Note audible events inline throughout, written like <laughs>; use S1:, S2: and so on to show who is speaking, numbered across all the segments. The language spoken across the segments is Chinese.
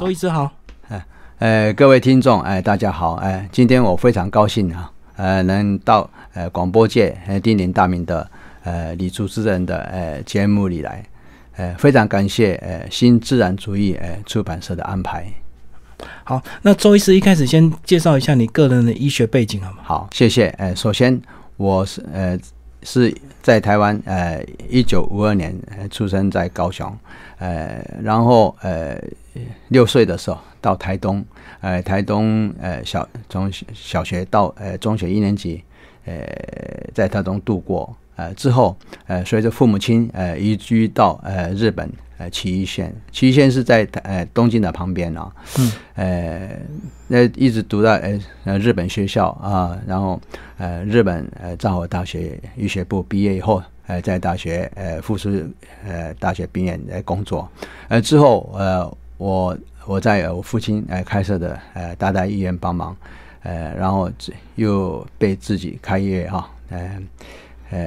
S1: 周医师好，
S2: 哎，呃，各位听众，哎，大家好，哎，今天我非常高兴啊，呃，能到呃广播界呃鼎鼎大名的呃李主持人的呃节目里来，呃，非常感谢呃新自然主义呃出版社的安排。
S1: 好，那周医师一开始先介绍一下你个人的医学背景好吗？
S2: 好，谢谢。呃，首先我是呃是在台湾，呃，一九五二年呃出生在高雄，呃，然后呃六岁的时候到台东，呃，台东呃小从小学到呃中学一年级，呃在台东度过，呃之后呃随着父母亲呃移居到呃日本。呃，岐玉县，岐玉县是在呃东京的旁边啊。嗯。呃，那一直读到呃呃日本学校啊，然后呃日本呃藏佛大学医学部毕业以后，呃在大学呃复试呃大学毕业来工作。呃之后呃我我在我父亲呃开设的呃大大医院帮忙，呃然后又被自己开业哈，呃呃。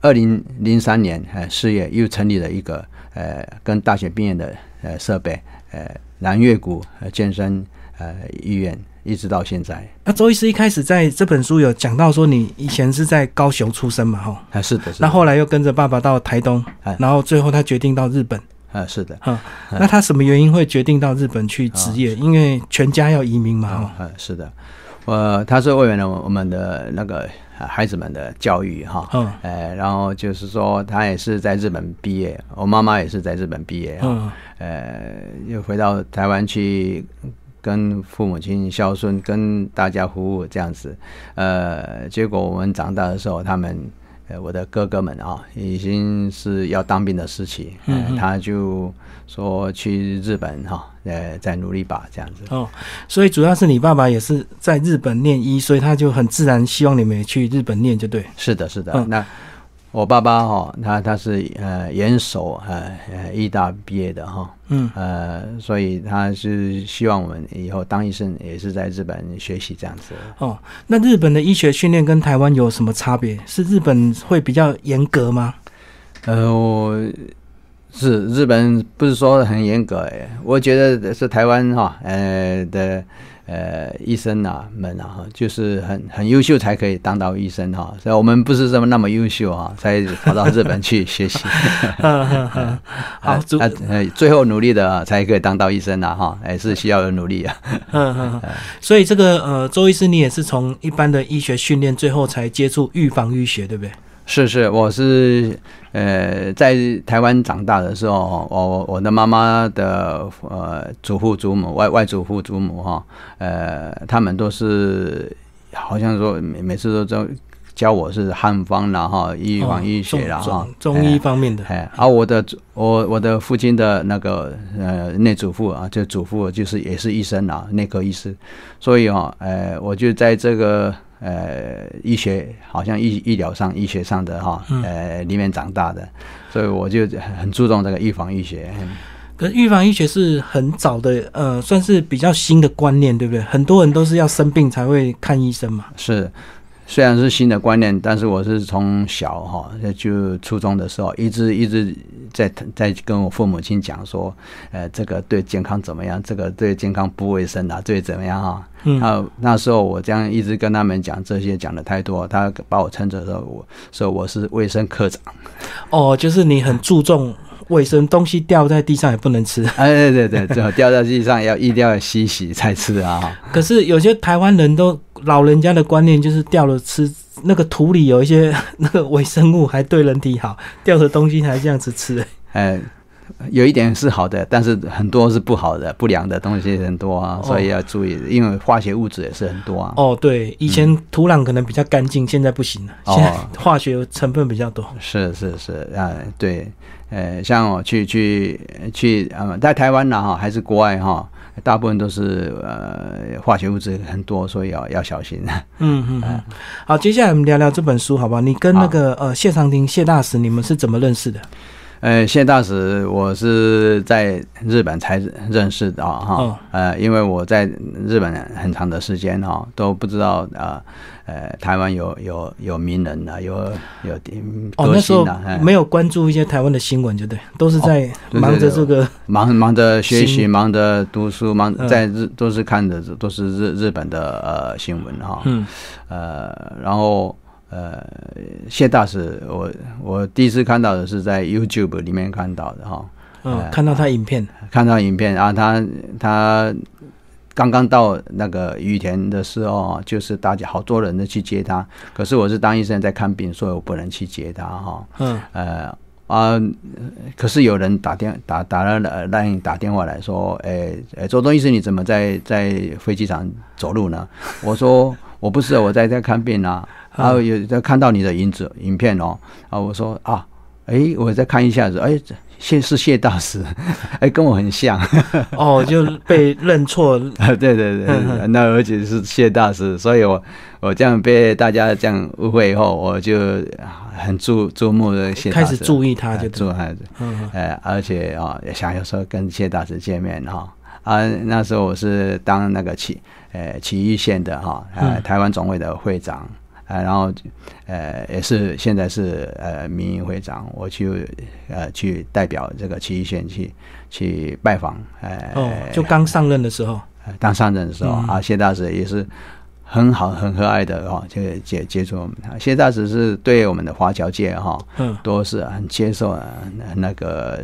S2: 二零零三年，呃，四月又成立了一个呃，跟大学毕业的呃设备，呃，南岳谷健身呃医院，一直到现在。
S1: 那周医师一开始在这本书有讲到说，你以前是在高雄出生嘛，哈？
S2: 啊，是的。
S1: 那后来又跟着爸爸到台东，然后最后他决定到日本。
S2: 啊，是的。
S1: 哈，那他什么原因会决定到日本去职业？因为全家要移民嘛，
S2: 哈。是的。呃，他是为了我们的那个。孩子们的教育哈，嗯，呃，然后就是说，他也是在日本毕业，我妈妈也是在日本毕业嗯，呃，又回到台湾去跟父母亲孝顺，跟大家服务这样子，呃，结果我们长大的时候，他们。呃，我的哥哥们啊，已经是要当兵的时期，嗯，他就说去日本哈，呃，再努力吧，这样子。
S1: 哦，所以主要是你爸爸也是在日本念医，所以他就很自然希望你们也去日本念，就对。
S2: 是的，是的，那。我爸爸哈，他他是呃严守呃呃医大毕业的哈，嗯呃，所以他是希望我们以后当医生也是在日本学习这样子。
S1: 哦，那日本的医学训练跟台湾有什么差别？是日本会比较严格吗？
S2: 呃，我是日本不是说很严格哎，我觉得是台湾哈呃的。呃，医生啊们啊，哈，就是很很优秀才可以当到医生哈。所以我们不是这么那么优秀啊，才跑到日本去学习。<laughs> 好，呃，最后努力的才可以当到医生啊，哈，还是需要有努力啊。<laughs>
S1: 所以这个呃，周医师，你也是从一般的医学训练，最后才接触预防医学，对不对？
S2: 是是，我是呃在台湾长大的时候，我我的妈妈的呃祖父祖母外外祖父祖母哈，呃他们都是好像说每每次都教教我是汉方啦哈，预防医学啦哈，
S1: 中医方面的。
S2: 哎，而我的我我的父亲的那个呃内祖父啊，就祖父就是也是医生啊，内科医师，所以啊，呃我就在这个。呃，医学好像医医疗上、医学上的哈，呃，里面长大的，所以我就很注重这个预防医学。
S1: 可是预防医学是很早的，呃，算是比较新的观念，对不对？很多人都是要生病才会看医生嘛。
S2: 是。虽然是新的观念，但是我是从小哈就初中的时候一直一直在在跟我父母亲讲说，呃，这个对健康怎么样？这个对健康不卫生啊，对怎么样哈？嗯。那时候我这样一直跟他们讲这些，讲的太多，他把我称作说我说我是卫生科长。
S1: 哦，就是你很注重。卫生东西掉在地上也不能吃。<laughs>
S2: 哎，对对对，掉在地上要一定要洗洗才吃啊。
S1: 可是有些台湾人都老人家的观念就是掉了吃，那个土里有一些 <laughs> 那个微生物还对人体好，掉的东西还这样子吃。
S2: 哎，有一点是好的，但是很多是不好的，不良的东西很多啊，所以要注意，因为化学物质也是很多啊。
S1: 哦，对，以前土壤可能比较干净，现在不行了，现在化学成分比较多。
S2: 是是是，啊，对。呃，像我去去去，呃，在台湾呢哈，还是国外哈，大部分都是呃化学物质很多，所以要要小心。<laughs> 嗯
S1: 嗯嗯。好，接下来我们聊聊这本书，好不好？你跟那个呃谢长廷谢大使，你们是怎么认识的？
S2: 呃，谢大使我是在日本才认识的哈，
S1: 哦
S2: 呃，因为我在日本很长的时间哈都不知道呃呃台湾有有有名人啊，有有
S1: 哦，
S2: 歌
S1: 那时候没有关注一些台湾的新闻，就对，都是在忙着这个
S2: 忙忙着学习，忙着读书，忙
S1: 嗯。
S2: 在日都是看的都是日日本的呃新闻哈，
S1: 嗯。
S2: 呃，然后呃谢大使我我第一次看到的是在 YouTube 里面看到的哈，
S1: 嗯，
S2: 哎
S1: 看到他影片，
S2: 看到影片啊，他他刚刚到那个羽田的时候啊，就是大家好多人都去接他，可是我是当医生在看病，所以我不能去接他哈。
S1: 嗯
S2: 呃啊，可是有人打电打打了让打电话来说，诶、诶，周东医生你怎么在在飞机场走路呢？我说我不是，我在在看病啊。然后有在看到你的影子影片哦，啊，我说啊，诶，我再看一下子，诶，谢是谢大师，诶，跟我很像，
S1: 哦，就被认错，<laughs>
S2: 对对对对，那而且是谢大师，所以我我这样被大家这样误会以后，我就很注注目的谢大师，
S1: 开始注意他，就
S2: 注意
S1: 嗯
S2: 呃，而且啊、也想有时候跟谢大师见面哈啊那时候我是当那个启呃启义县的哈呃
S1: 嗯。
S2: 台湾总会的会长。呃，然后，呃，也是现在是呃民营会长，我去呃去代表这个七一县去去拜访，呃，
S1: 哦，就刚上任的时候，
S2: 呃当上任的时候、
S1: 嗯。
S2: 啊，谢大使也是很好很和蔼的哈，就接接触我们。谢大使是对我们的华侨界哈、
S1: 嗯
S2: 都是很接受呃那个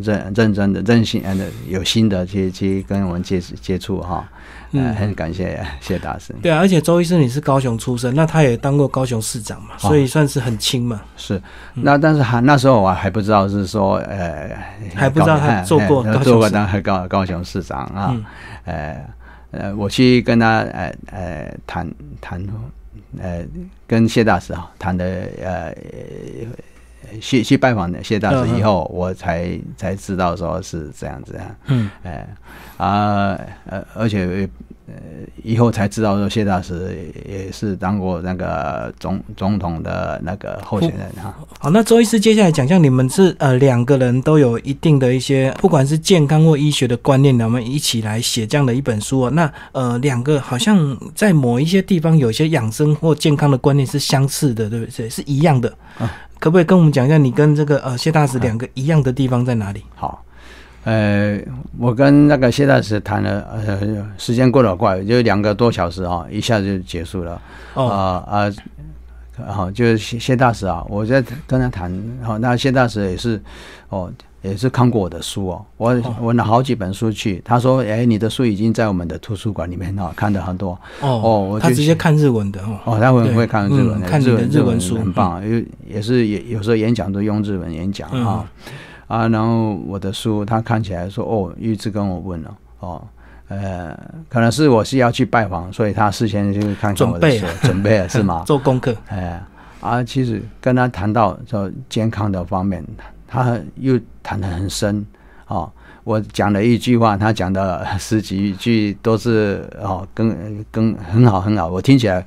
S2: 认认真的、任性的有心的去去跟我们接接触哈。呃，
S1: 嗯
S2: 很感谢谢大师。
S1: 对啊，而且周医生你是高雄出生，那他也当过高雄市长嘛，
S2: 哦
S1: 所以算是很亲嘛。
S2: 是，那但是还那时候我还不知道是说呃，
S1: 还不知道他做过
S2: 哎做过
S1: 高雄市
S2: 当高高雄市长啊
S1: 嗯，
S2: 呃呃，我去跟他呃呃谈谈，呃跟谢大师啊谈的呃。去去拜访谢大师以后，我才才知道说是这样子啊，
S1: 嗯，
S2: 哎啊呃，而且呃以后才知道说谢大师也是当过那个总总统的那个候选人哈。
S1: 好，那周医师接下来讲讲你们是呃两个人都有一定的一些，不管是健康或医学的观念，我们一起来写这样的一本书哦。那呃两个好像在某一些地方有一些养生或健康的观念是相似的，对不对？是一样的。
S2: 啊
S1: 可不可以跟我们讲一下你跟这个呃谢大使两个一样的地方在哪里？
S2: 好，呃，我跟那个谢大使谈了，呃，时间过得好快，就两个多小时啊，一下子就结束了。
S1: 哦，
S2: 啊啊，好，就是谢谢大使啊，我在跟他谈，好，那谢大使也是，哦，也是看过我的书哦，我
S1: 哦
S2: 我拿好几本书去，他说，哎，你的书已经在我们的图书馆里面哦，看的很多，
S1: 哦
S2: 哦我
S1: 他直接看日文的哦。
S2: 哦，他会
S1: 对
S2: 会看日文
S1: 看
S2: 日文
S1: 日文书
S2: 很棒，因为也是也有时候演讲都用日文演讲
S1: 哈
S2: 啊啊，然后我的书他看起来说，哦，一直跟我问了，哦。呃，可能是我是要去拜访，所以他事先就看看我的书
S1: 准备了，
S2: 准备了是吗？<laughs>
S1: 做功课，
S2: 哎啊，其实跟他谈到说健康的方面，他又谈得很深哦。我讲了一句话，他讲的十几句都是哦，跟跟很好很好，我听起来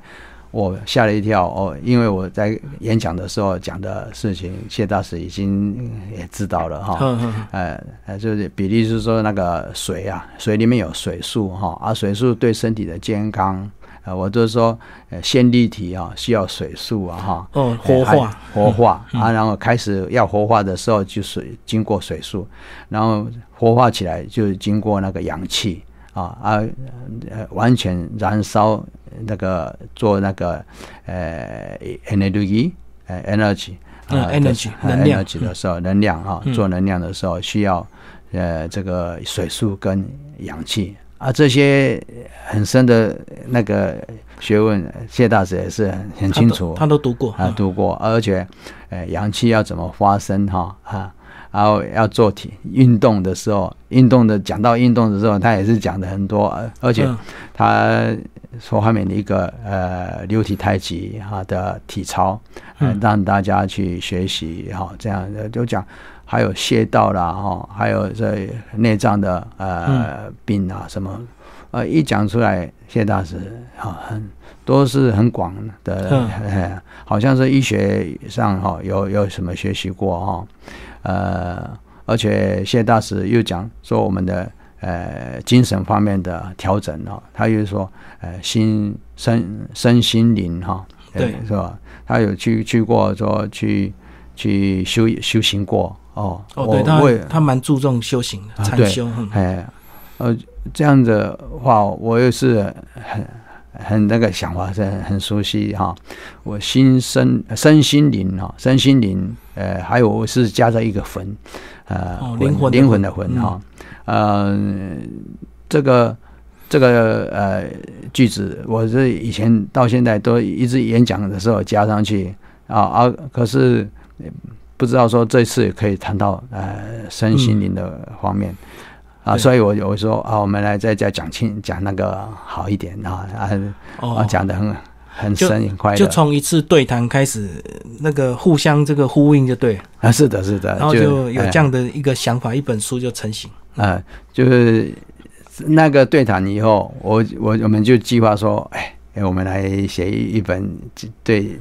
S2: 我吓了一跳哦，因为我在演讲的时候讲的事情，谢大使已经也知道了哈。呃呃，就是比例是说那个水啊，水里面有水素哈，啊，水素对身体的健康，呃，我就是说，呃，线粒体啊需要水素啊哈，
S1: 哦，活化，
S2: 哎活化啊，然后开始要活化的时候就水经过水素，然后活化起来就经过那个氧气啊啊，呃，完全燃烧那个做那个呃 energy 呃 energy
S1: 嗯
S2: 啊
S1: energy，
S2: 呃
S1: 能量。
S2: energy 的时候，能量哈
S1: 嗯，
S2: 做能量的时候需要呃这个水素跟氧气啊，这些很深的那个学问，谢大师也是很很清楚。
S1: 他都读过
S2: 啊，读过，而且呃阳气要怎么发生哈啊。然后要做体运动的时候，运动的讲到运动的时候，他也是讲的很多，呃而且
S1: 嗯。
S2: 他说后面的一个呃流体太极哈的体操，让大家去学习哈，这样的就讲还有穴道啦哈，还有这内脏的呃病啊什么，呃一讲出来，谢大师哈很都是很广的，<laughs> 好像是医学上哈有有什么学习过哈。呃，而且谢大师又讲说我们的呃精神方面的调整哦，他又说呃心身身心灵哈，
S1: 对，
S2: 是吧？他有去去过说去去修修行过哦，
S1: 哦，对他他蛮注重修行的禅修，
S2: 哎，呃，这样的话我也是很。很那个想法是很熟悉哈，我心身身心灵哈，身心灵呃，还有我是加在一个魂，呃，
S1: 灵魂
S2: 灵魂的魂哈，呃，这个这个呃句子，我是以前到现在都一直演讲的时候加上去啊啊，可是不知道说这次可以谈到呃身心灵的方面。啊，所以我我说啊，我们来再再讲清讲那个好一点啊啊，讲的很很深很快，
S1: 就从一次对谈开始，那个互相这个呼应就对
S2: 啊，是的，是的，
S1: 然后就有这样的一个想法，一本书就成型。
S2: 啊，就是那个对谈以后，我我我们就计划说，哎，我们来写一本对。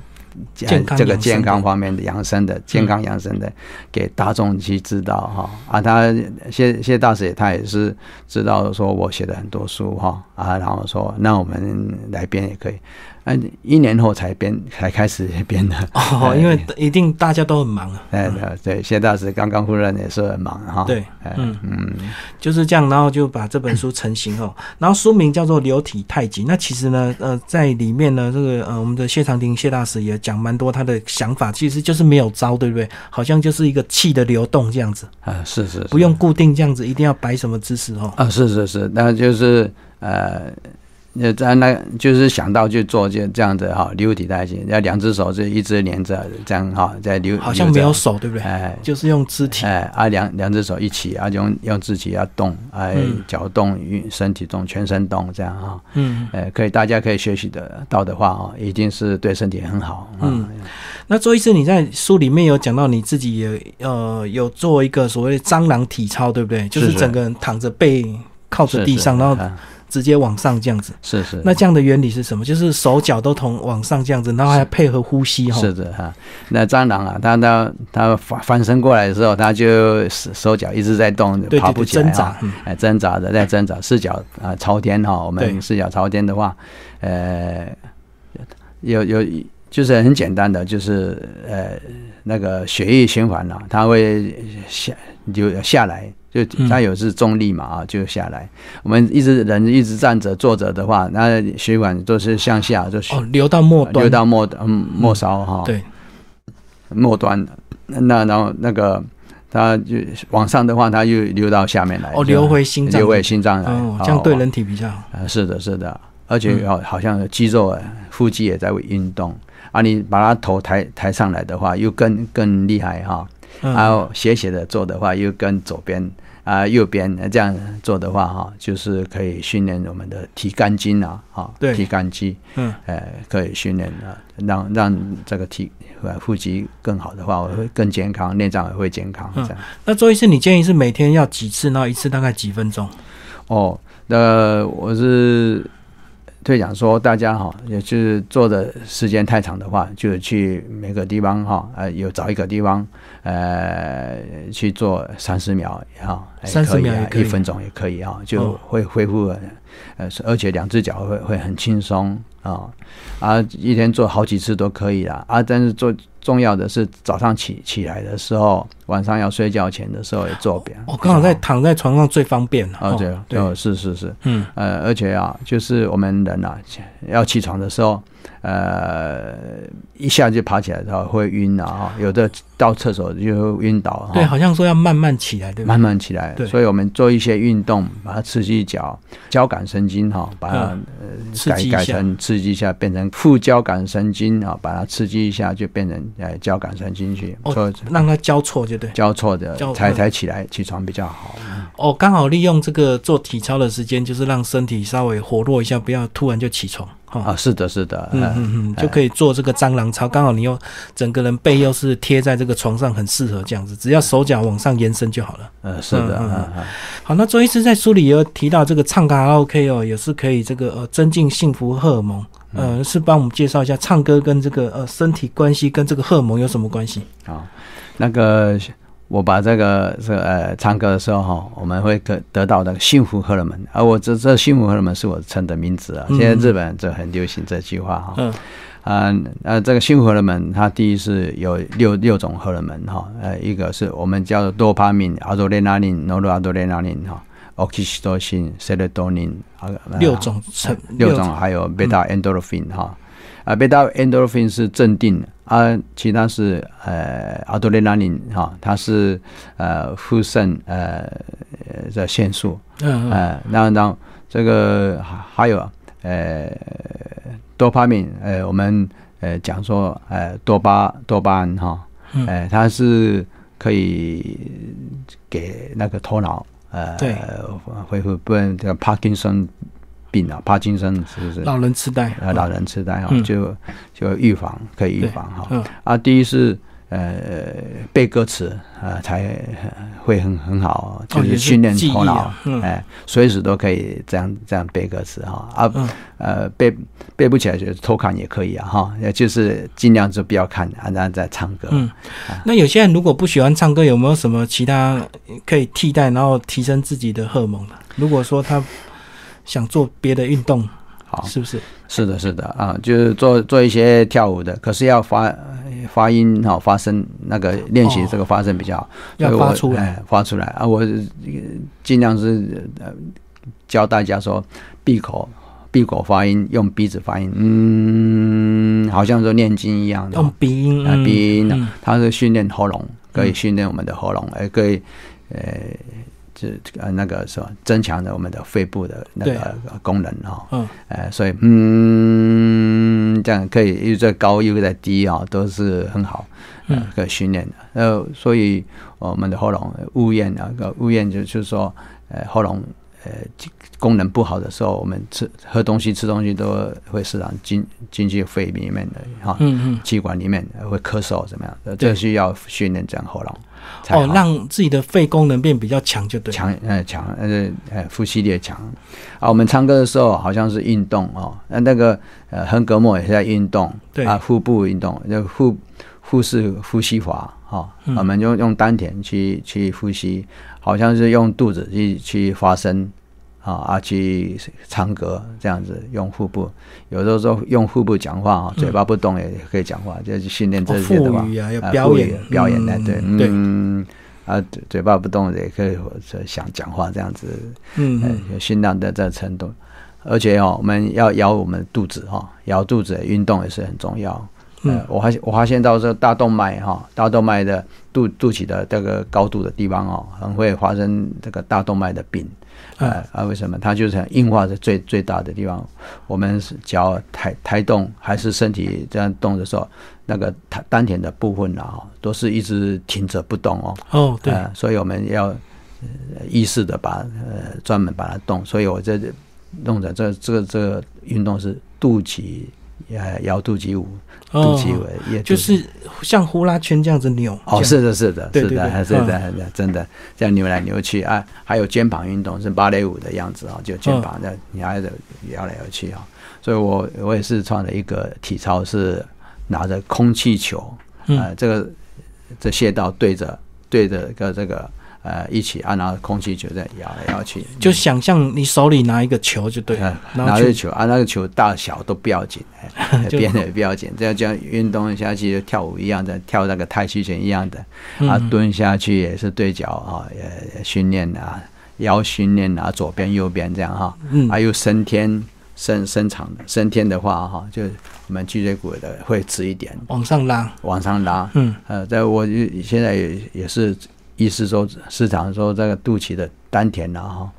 S1: 健
S2: 这个健康方面的养生的健康养生的，给大众去知道哈啊，他谢谢大师他也是知道说我写的很多书哈啊，然后说那我们来编也可以。嗯，一年后才编，才开始编的
S1: 哦，<laughs> 因为一定大家都很忙啊。
S2: 哎对对，谢大师刚刚赴任也是很忙哈。
S1: 对，嗯嗯，就是这样，然后就把这本书成型哦。然后书名叫做《流体太极》，那其实呢，呃，在里面呢，这个呃，我们的谢长廷谢大师也讲蛮多他的想法，其实就是没有招，对不对？好像就是一个气的流动这样子
S2: 啊，是是，
S1: 不用固定这样子，一定要摆什么姿势哦。
S2: 啊，是是是，那就是呃。那在那就是想到就做就这样子哈，流体太极，要两只手是一直连着这样哈，在流
S1: 好像没有手对不对？哎，就是用肢体
S2: 哎啊两两只手一起啊用用肢体要动哎脚动运身体动全身动这样哈嗯哎可以大家可以学习得到的话哦，一定是对身体很好嗯。
S1: 那周医师你在书里面有讲到你自己也呃有做一个所谓的蟑螂体操对不对？就是整个人躺着背靠着地上然后。直接往上这样子，
S2: 是是。
S1: 那这样的原理是什么？就是手脚都同往上这样子，然后还配合呼吸哈。
S2: 是的哈。那蟑螂啊，它它它翻翻身过来的时候，它就手脚一直在动，爬不起来
S1: 扎，
S2: 哎，挣扎着在挣扎，四脚啊朝天哈。我们四脚朝天的话，呃，有有就是很简单的，就是呃那个血液循环啊，它会下就下来。就它有是重力嘛啊，就下来。我们一直人一直站着坐着的话，那血管都是向下，就
S1: 哦流到末端，
S2: 流到末嗯末梢哈。
S1: 对，
S2: 末端那然后那个它就往上的话，它又流到下面来。
S1: 哦，流回心脏，
S2: 流回心脏来，
S1: 这样对人体比较好。
S2: 啊，是的，是的，而且好好像肌肉啊，腹肌也在运动啊。你把它头抬抬上来的话，又更更厉害哈。然后斜斜的做的话，又跟左边。啊，右边这样做的话，哈，就是可以训练我们的提肝筋啊，哈，提肝肌，嗯，呃，可以训练啊，让让这个提腹肌更好的话，我会更健康，内脏也会健康。这样。
S1: 那做一次，你建议是每天要几次？然后一次大概几分钟？
S2: 哦，那我是。退讲说，大家哈，也就是坐的时间太长的话，就去每个地方哈，呃，有找一个地方，呃，去做三十秒哈，
S1: 三十秒
S2: 一分钟也可以哈，就会恢复，呃，而且两只脚会会很轻松啊，啊，一天做好几次都可以啦，啊，但是做。重要的是早上起起来的时候，晚上要睡觉前的时候也做表。
S1: 我刚好在躺在床上最方便了。
S2: 哦，对，对，是是是，嗯，呃，而且啊，就是我们人啊，要起床的时候。呃，一下就爬起来的话会晕啊，哈，有的到厕所就晕倒。
S1: 对，好像说要慢慢起来，对
S2: 慢慢起来。对，所以我们做一些运动，把它刺激脚交感神经，哈，把它呃改改成刺激一下，变成副交感神经啊，把它刺激一下就变成呃交感神经去，
S1: 哦，让它交错就对，
S2: 交错的才才起来起床比较好。
S1: 哦，刚好利用这个做体操的时间，就是让身体稍微活络一下，不要突然就起床。
S2: 啊，是的，是的，嗯嗯
S1: 嗯，就可以做这个蟑螂操。刚好你又整个人背又是贴在这个床上，很适合这样子。只要手脚往上延伸就好了。
S2: 嗯，是的，嗯嗯。
S1: 好，那周医师在书里也有提到这个唱卡拉 OK 哦，也是可以这个呃增进幸福荷尔蒙。呃，是帮我们介绍一下唱歌跟这个呃身体关系跟这个荷尔蒙有什么关系？
S2: 啊，那个。我把这个这呃唱歌的时候哈，我们会得得到那个幸福荷尔蒙，而我这这幸福荷尔蒙是我称的名字啊。现在日本就很流行这句话哈。
S1: 嗯
S2: 啊呃，这个幸福荷尔蒙，它第一是有六六种荷尔蒙哈，呃，一个是我们叫做多巴胺、阿多雷纳林、诺鲁阿多雷纳林哈、s e r o t o n i n 啊，
S1: 六种成
S2: 六种，还有贝塔 endorphin 哈，啊，贝塔 endorphin 是镇定啊，其他是呃阿多雷拉林哈，它是呃副肾呃的腺素，
S1: 嗯嗯。
S2: 呃，那那这个还有呃。多巴胺，呃，我们呃讲说，呃，多巴多巴胺哈，呃，它是可以给那个头脑呃恢复，不然这个帕金森病啊，帕金森是不是？
S1: 老人痴呆。
S2: 呃，老人痴呆哈，就就预防可以预防哈。啊，第一是。呃，背歌词啊，才会很很好，就是训练头脑，哎，随时都可以这样这样背歌词哈。啊，呃，背背不起来就偷看也可以啊哈，就是尽量就不要看，然后再唱歌。
S1: 嗯，那有些人如果不喜欢唱歌，有没有什么其他可以替代，然后提升自己的荷尔蒙如果说他想做别的运动，好，是不是？
S2: 是的，是的啊，就是做做一些跳舞的，可是要发。发音哈，发声那个练习这个发声比较好，
S1: 要发出来，
S2: 发出来啊！我尽量是呃教大家说闭口闭口发音，用鼻子发音，嗯，好像说念经一样的，
S1: 用鼻音
S2: 啊，鼻音，它是训练喉咙，可以训练我们的喉咙，也可以呃。是呃那个什么增强了我们的肺部的那个功能哈，嗯，呃，所以嗯，这样可以又在高又在低啊，都是很好，嗯，可以训练的。呃，所以我们的喉咙呜咽啊，个呜咽就就是说，呃，喉咙呃功能不好的时候，我们吃喝东西吃东西都会时常进进去肺里面的哈，嗯嗯，气管里面会咳嗽怎么样？这需要训练这样喉咙。
S1: 哦，让自己的肺功能变比较强就对。
S2: 强，呃，强，呃，呃，呼吸力强。啊，我们唱歌的时候好像是运动哦，那那个呃，横膈膜也是在运动，
S1: 对
S2: 啊，腹部运动，就腹腹式呼吸法哈，我们就用丹田去去呼吸，好像是用肚子去去发声。啊啊，去唱歌这样子，用腹部，有的时候用腹部讲话啊，嘴巴不动也可以讲话，就是训练这些的
S1: 嘛。啊，要表演
S2: 表演的，对，嗯，啊，嘴巴不动也可以想讲话这样子，嗯，有训练的这程度。而且哦，我们要摇我们肚子哈，摇肚子运动也是很重要。嗯，我发现我发现到这大动脉哈，大动脉的肚肚脐的这个高度的地方哦，很会发生这个大动脉的病。啊啊！为什么？它就是硬化的最最大的地方。我们脚抬抬动，还是身体这样动的时候，那个丹丹田的部分啊，都是一直停着不动哦。
S1: 哦，对。
S2: 所以我们要意识的把呃专门把它动。所以我这弄的这这个这个运动是肚脐。呃，摇肚脐舞，肚脐舞也
S1: 就是像呼啦圈这样子扭。
S2: 哦，是的，是的，是的，是的，<laughs> 真的这样扭来扭去啊。还有肩膀运动是芭蕾舞的样子啊，就肩膀的你还得摇来摇去啊。所以我我也是创了一个体操，是拿着空气球，啊，这个这穴道对着对着个这个。呃，一起按，然后空气球在摇来摇去，
S1: 就想象你手里拿一个球就对了，
S2: 拿个球啊，那个球大小都不要紧，<laughs> 变得也不要紧，这样这样运动下去，跳舞一样的，跳那个太极拳一样的，啊，蹲下去也是对脚啊，也训练啊，腰训练啊，左边右边这样哈，还有升天伸伸长的，伸天的话哈，就我们脊椎骨的会直一点，
S1: 往上拉，
S2: 往上拉，嗯，呃，在我现在也也是。意思说，市场说这个肚脐的丹田呐，哈，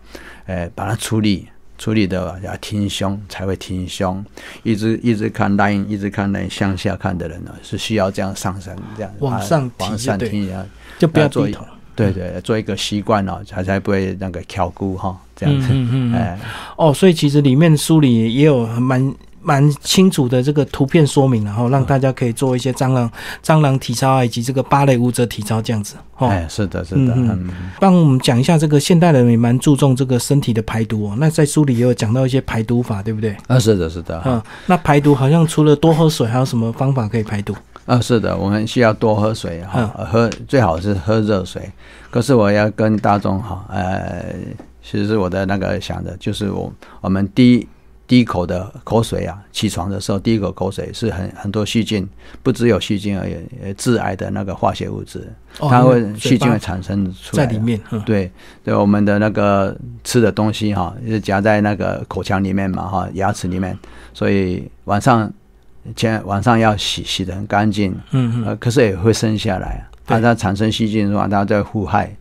S2: 呃，把它处理处理的要挺胸才会挺胸，一直一直看 line，一直看 line 向下看的人呢，是需要这样上升，这样
S1: 往上
S2: 往上挺一下，
S1: 就不要低头，
S2: 对对，做一个习惯哦，才才不会那个翘骨哈，这样子，<laughs> 哎，
S1: 哦，所以其实里面书里也有蛮。蛮清楚的这个图片说明，然后让大家可以做一些蟑螂蟑螂体操啊，以及这个芭蕾舞者体操这样子。
S2: 哎，是的，是的。嗯，
S1: 帮我们讲一下这个现代人也蛮注重这个身体的排毒哦。那在书里也有讲到一些排毒法，对不对？
S2: 啊，是的，是的。
S1: 嗯，那排毒好像除了多喝水，还有什么方法可以排毒？
S2: 啊，是的，我们需要多喝水哈，喝最好是喝热水。可是我要跟大众哈，呃，其实我的那个想的就是我我们第一。第一口的口水啊，起床的时候第一口口水是很很多细菌，不只有细菌而已，致癌的那个化学物质，它会细菌会产生出
S1: 来。在里面，
S2: 对对，我们的那个吃的东西哈，是夹在那个口腔里面嘛哈，牙齿里面，所以晚上前晚上要洗洗的很干净，嗯嗯，可是也会生下来，它它产生细菌的话，它在互害。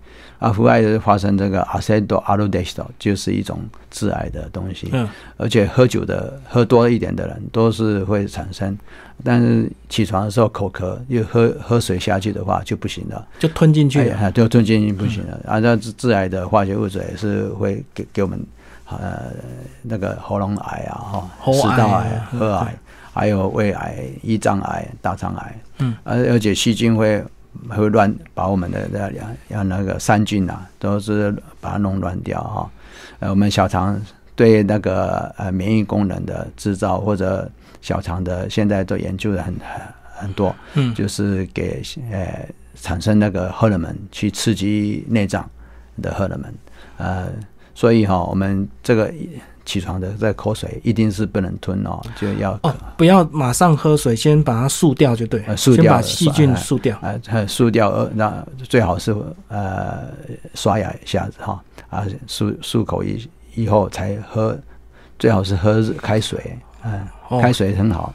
S2: 啊，腐害是发生这个阿塞多阿鲁德西多，就是一种致癌的东西。嗯，而且喝酒的喝多一点的人都是会产生，但是起床的时候口渴，又喝喝水下去的话就不行了，
S1: 就吞进去，
S2: 就吞进去不行了。啊，那致致癌的化学物质也是会给给我们呃那个喉咙癌啊，哈，食道癌、核癌，还有胃癌、胰脏癌、大肠癌。嗯，而而且细菌会。会乱把我们的那两要那个三菌啊，都是把它弄乱掉哈。呃，我们小肠对那个呃免疫功能的制造或者小肠的现在都研究的很很很多，嗯，就是给呃产生那个荷尔蒙去刺激内脏的荷尔蒙，呃，所以哈，我们这个。起床的这口水一定是不能吞哦，就要
S1: 哦，不要马上喝水，先把它漱掉就对，
S2: 漱
S1: 掉，把细菌漱掉，
S2: 呃，漱掉，呃，那最好是呃刷牙一下子哈，啊，漱漱口以以后才喝，最好是喝开水，嗯，开水很好，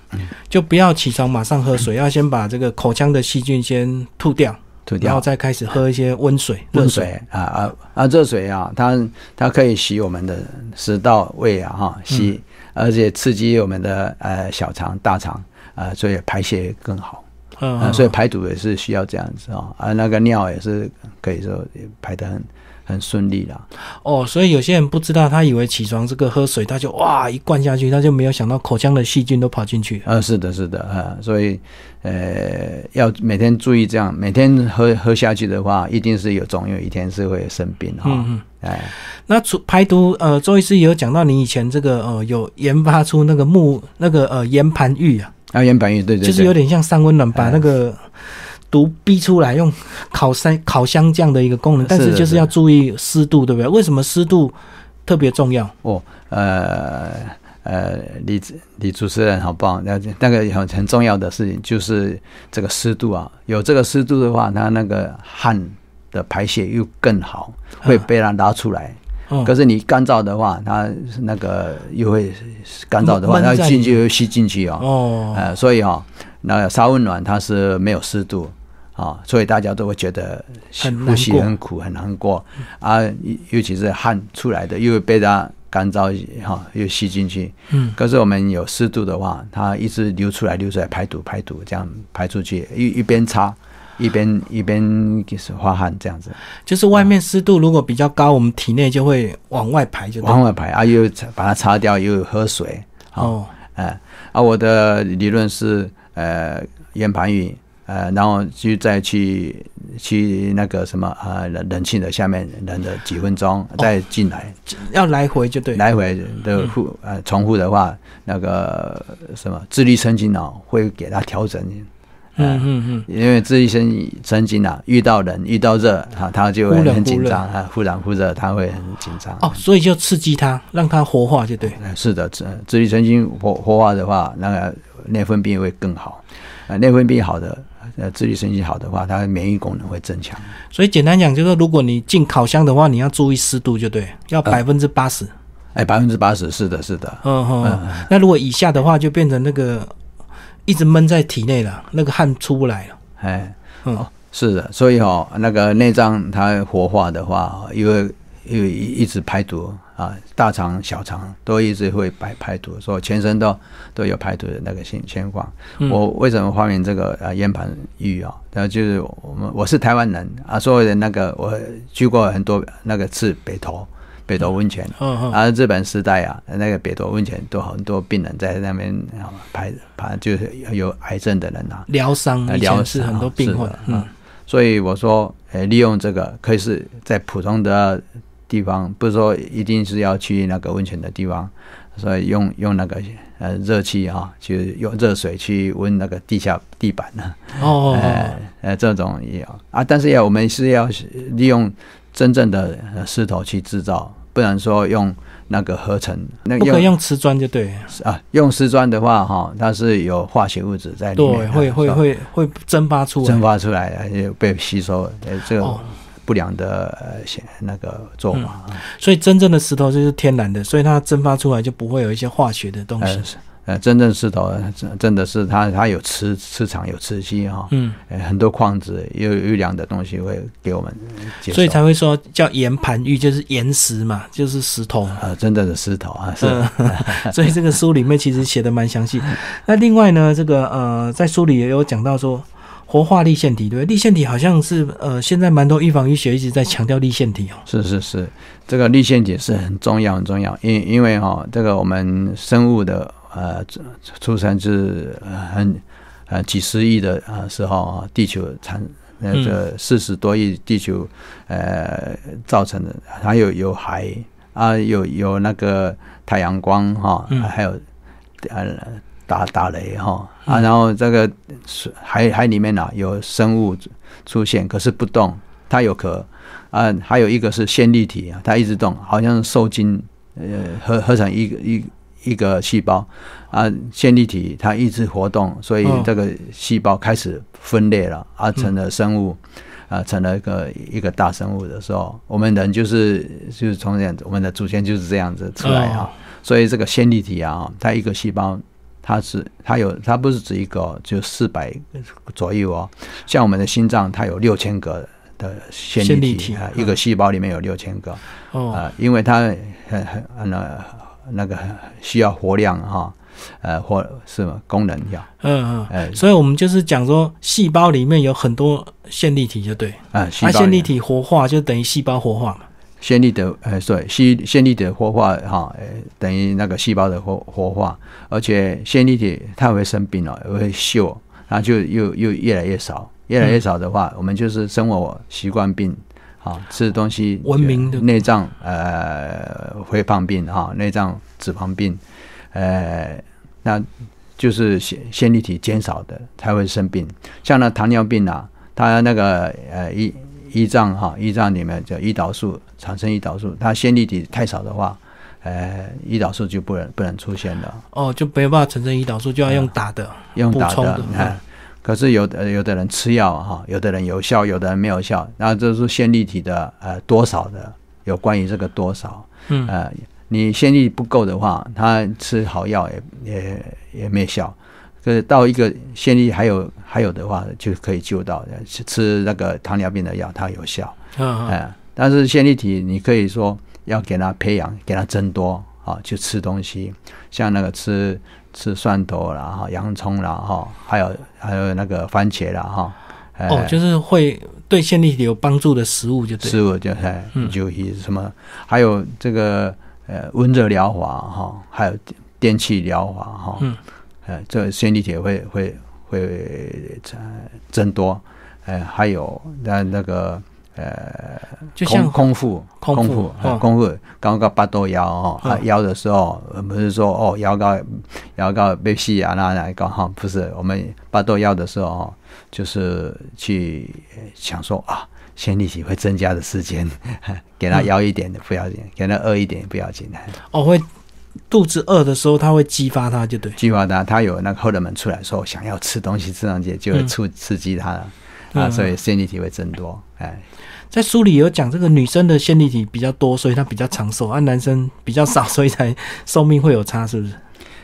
S1: 就不要起床马上喝水，<laughs> 要先把这个口腔的细菌先吐掉。然后再开始喝一些温水，
S2: 温水啊啊啊！热水啊，它它可以洗我们的食道、胃啊，哈，洗，而且刺激我们的呃小肠、大肠啊，所以排泄更好。嗯，所以排毒也是需要这样子啊，啊，那个尿也是可以说排得很。很顺利啦。
S1: 哦，所以有些人不知道，他以为起床这个喝水，他就哇一灌下去，他就没有想到口腔的细菌都跑进去。
S2: 呃，是的，是的，啊，所以呃要每天注意这样，每天喝喝下去的话，一定是有总有一天是会生病哈。嗯嗯。哎，
S1: 那除排毒，呃，周医师也有讲到，你以前这个呃有研发出那个木那个呃岩盘浴啊。
S2: 啊，岩盘浴，对对，
S1: 就是有点像三温暖，把那个。毒逼出来用烤山烤箱这样的一个功能，但是就是要注意湿度，对不对？为什么湿度特别重要？
S2: 哦，呃呃，李李主持人好棒，那那个很很重要的事情就是这个湿度啊，有这个湿度的话，它那个汗的排泄又更好，会被它拉出来。可是你干燥的话，它那个又会干燥的话，它进去又吸进去哦。哦，呃，所以哈，那个沙温暖它是没有湿度。啊，所以大家都会觉得呼吸很苦很难过啊，尤其是汗出来的，又会被它干燥哈，又吸进去。嗯，可是我们有湿度的话，它一直流出来流出来排毒排毒，这样排出去一一边擦一边一边就是发汗这样子。
S1: 就是外面湿度如果比较高，我们体内就会往外排，就
S2: 往外排啊，又把它擦掉，又喝水。哦，哎，啊，我的理论是呃，圆盘浴。呃，然后就再去去那个什么呃冷冷气的下面冷的几分钟，再进来，
S1: 要来回就对，
S2: 来回的复呃重复的话，那个什么自律神经脑会给它调整，嗯嗯嗯，因为自律神神经啊，遇到冷遇到热啊，它就会很紧张啊，忽冷忽热，它会很紧张。
S1: 哦，所以就刺激它，让它活化就对。
S2: 是的，自自律神经活活化的话，那个内分泌会更好，啊，内分泌好的。呃，自律神经好的话，它免疫功能会增强。
S1: 所以简单讲，就是如果你进烤箱的话，你要注意湿度，就对，要百分之八十。
S2: 哎，百分之八十，是的，是的。
S1: 嗯哼。那如果以下的话，就变成那个一直闷在体内了，那个汗出不来了。
S2: 哎，嗯，是的。所以哦，那个内脏它活化的话，因为因为一直排毒。啊，大肠、小肠都一直会排排毒，所以全身都都有排毒的那个情情况。我为什么发明这个啊烟盘浴啊？然后就是我们我是台湾人啊，所有的那个我去过很多那个次北投北投温泉，啊日本时代啊那个北投温泉都很多病人在那边排排就是有癌症的人啊
S1: 疗伤疗是很多病患，嗯，
S2: 所以我说，呃利用这个可以是在普通的。地方，不是说一定是要去那个温泉的地方，所以用用那个呃热气哈，去用热水去温那个地下地板呢。
S1: 哦，
S2: 呃 <laughs> 呃，这种也有啊，但是要我们是要利用真正的呃石头去制造，不然说用那个合成，那
S1: 不可以用瓷砖就对。
S2: 啊，用瓷砖的话哈，它是有化学物质在里
S1: 对，
S2: 面，
S1: 会会
S2: 啊
S1: 会会蒸发出来。
S2: 蒸发出来，而且被吸收，哎，这个
S1: 哦
S2: 不良的呃显那个做法啊，
S1: 所以真正的石头就是天然的，所以它蒸发出来就不会有一些化学的东西。
S2: 呃真正石头呃真真的是它它有磁磁场有磁吸哈，
S1: 嗯，
S2: 呃很多矿质有有良的东西会给我们接受，
S1: 所以才会说叫岩盘玉，就是岩石嘛，就是石头。
S2: 呃真正的石头啊是。
S1: 嗯，<laughs> 所以这个书里面其实写的蛮详细。那另外呢，这个呃，在书里也有讲到说活化立腺体，对？立腺体好像是呃，现在蛮多预防医学一直在强调立腺体哦。
S2: 是是是，这个立腺体是很重要很重要，因因为哈、这个我们生物的呃出出生是呃很呃几十亿的呃时候啊，地球产那个四十多亿地球呃造成的，还有有海啊，有有那个太阳光哈、
S1: 嗯
S2: 还有呃打打雷哈啊，然后这个水海海里面呢、有生物出现，可是不动，它有壳。啊，还有一个是线粒体啊，它一直动，好像是受精，呃，合合成一个一一个细胞啊，线粒体它一直活动，所以
S1: 哦
S2: 这个细胞开始分裂了，啊，成了生物，啊，成了一个一个大生物的时候，我们人就是就是从这样子，我们的祖先就是这样子出来啊，
S1: 哦
S2: 所以这个线粒体啊，它一个细胞。它是它有它不是只一个哦，就四百左右哦。像我们的心脏，它有六千个的线
S1: 线粒
S2: 粒体一个细胞里面有六千个
S1: 哦，
S2: 啊，因为它很很那那个需要活量哈，呃，或是吗功能要，
S1: 嗯嗯。
S2: 呃
S1: 所以我们就是讲说，细胞里面有很多线粒体，就对。
S2: 啊，
S1: 线粒体活化就等于细胞活化嘛。
S2: 线粒的呃，对，细线粒的活化哈，呃，等于那个细胞的活活化，而且线粒体它会生病了，也会锈，然后就又又越来越少，越来越少的话，我们就是生活习惯病，啊，吃东西
S1: 文明的。
S2: 内脏呃肥胖病哈，内脏脂肪病，呃，那就是线线粒体减少的才会生病，像那糖尿病啊，它那个呃胰胰脏哈，胰脏里面叫胰岛素产生胰岛素，它线粒体太少的话，呃，胰岛素就不能不能出现了，
S1: 哦，就没办法产生胰岛素，就要用打的。
S2: 用打的
S1: 补充的，
S2: 哎、可是有的有的人吃药哈，有的人有效，有的人没有效，那这是线粒体的呃多少的有关于这个多少，
S1: 嗯
S2: 呃，你线粒不够的话，他吃好药也也也没效。可是到一个线粒还有还有的话，就可以救到，吃吃那个糖尿病的药它有效，
S1: 嗯
S2: 哎、
S1: 嗯
S2: 但是线粒体你可以说要给它培养，给它增多啊，去吃东西，像那个吃吃蒜头啦、哈洋葱啦、哈，还有还有那个番茄啦、哈，哎。
S1: 哦，就是会对线粒体有帮助的食物，就对。
S2: 食物就哎
S1: 嗯。
S2: 就以什么，还有这个呃温热疗法哈，还有电电气疗法哈，
S1: 嗯，
S2: 呃，这个线粒体会会会增增多，呃，还有那那个呃，
S1: 就像
S2: 空空腹
S1: 空腹
S2: 空腹，刚刚八度腰哦，
S1: 嗯
S2: 啊腰的时候呃不是说哦腰高腰高被吸啊那那个哈，不是我们八度腰的时候哦，就是去呃想说啊。线粒体会增加的时间，<laughs> 给他
S1: 嗯
S2: 腰一点的不要紧，给他饿一点不要紧，
S1: 哦，会肚子饿的时候，它会激发它，就对。
S2: 激发它，它有那个荷尔蒙出来说想要吃东西，吃东西就会
S1: 嗯
S2: 刺刺激它了、
S1: 嗯
S2: 啊，所以线粒体会增多，哎，
S1: 在书里有讲，这个女生的线粒体比较多，所以她比较长寿；而、男生比较少，所以才寿命会有差，是不是？